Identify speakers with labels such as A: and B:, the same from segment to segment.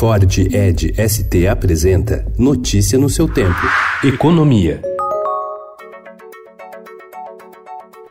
A: Ford Ed ST apresenta Notícia no seu tempo. Economia.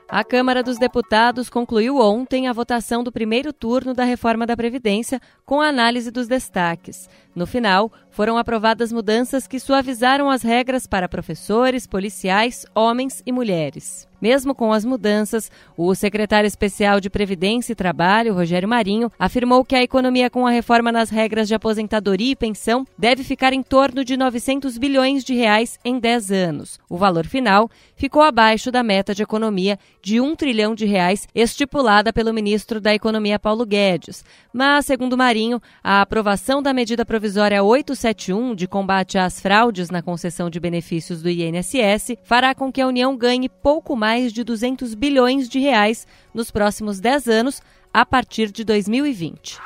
B: A Câmara dos Deputados concluiu ontem a votação do primeiro turno da reforma da Previdência com a análise dos destaques. No final, foram aprovadas mudanças que suavizaram as regras para professores, policiais, homens e mulheres. Mesmo com as mudanças, o secretário especial de Previdência e Trabalho, Rogério Marinho, afirmou que a economia com a reforma nas regras de aposentadoria e pensão deve ficar em torno de 900 bilhões de reais em 10 anos. O valor final ficou abaixo da meta de economia de 1 trilhão de reais estipulada pelo ministro da Economia Paulo Guedes. Mas, segundo Marinho, a aprovação da medida provisória 871 de combate às fraudes na concessão de benefícios do INSS fará com que a União ganhe pouco mais mais de 200 bilhões de reais nos próximos 10 anos, a partir de 2020.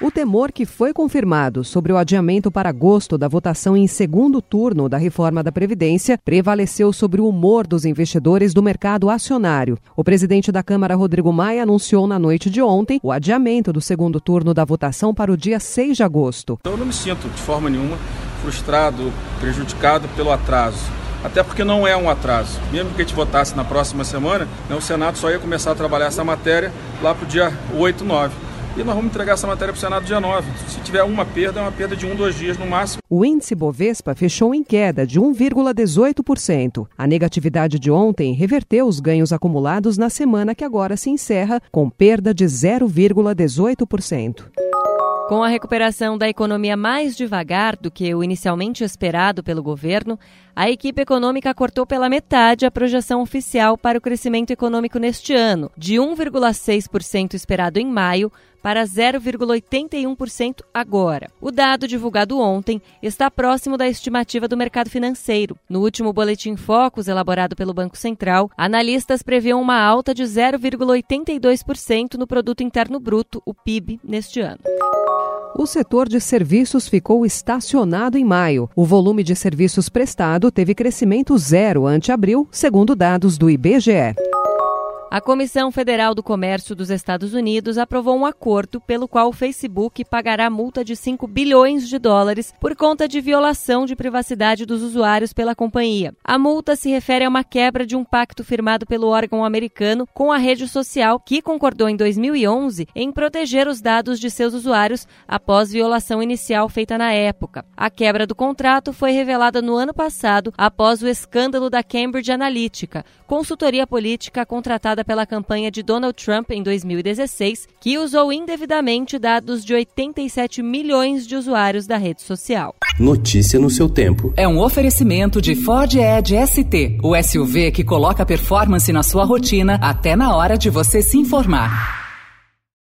C: O temor que foi confirmado sobre o adiamento para agosto da votação em segundo turno da reforma da Previdência prevaleceu sobre o humor dos investidores do mercado acionário. O presidente da Câmara, Rodrigo Maia, anunciou na noite de ontem o adiamento do segundo turno da votação para o dia 6 de agosto.
D: Eu não me sinto de forma nenhuma frustrado, prejudicado pelo atraso até porque não é um atraso. Mesmo que a gente votasse na próxima semana, né, o Senado só ia começar a trabalhar essa matéria lá para o dia 8, 9. E nós vamos entregar essa matéria para o Senado dia 9. Se tiver uma perda, é uma perda de um, dois dias no máximo.
C: O índice Bovespa fechou em queda de 1,18%. A negatividade de ontem reverteu os ganhos acumulados na semana que agora se encerra, com perda de 0,18%.
B: Com a recuperação da economia mais devagar do que o inicialmente esperado pelo governo, a equipe econômica cortou pela metade a projeção oficial para o crescimento econômico neste ano, de 1,6% esperado em maio para 0,81% agora. O dado divulgado ontem está próximo da estimativa do mercado financeiro. No último boletim Focus, elaborado pelo Banco Central, analistas previam uma alta de 0,82% no produto interno bruto, o PIB, neste ano.
C: O setor de serviços ficou estacionado em maio. O volume de serviços prestado teve crescimento zero ante abril, segundo dados do IBGE.
B: A Comissão Federal do Comércio dos Estados Unidos aprovou um acordo pelo qual o Facebook pagará multa de 5 bilhões de dólares por conta de violação de privacidade dos usuários pela companhia. A multa se refere a uma quebra de um pacto firmado pelo órgão americano com a rede social que concordou em 2011 em proteger os dados de seus usuários após violação inicial feita na época. A quebra do contrato foi revelada no ano passado após o escândalo da Cambridge Analytica, consultoria política contratada pela campanha de Donald Trump em 2016, que usou indevidamente dados de 87 milhões de usuários da rede social.
A: Notícia no seu tempo.
E: É um oferecimento de Ford Edge ST, o SUV que coloca performance na sua rotina até na hora de você se informar.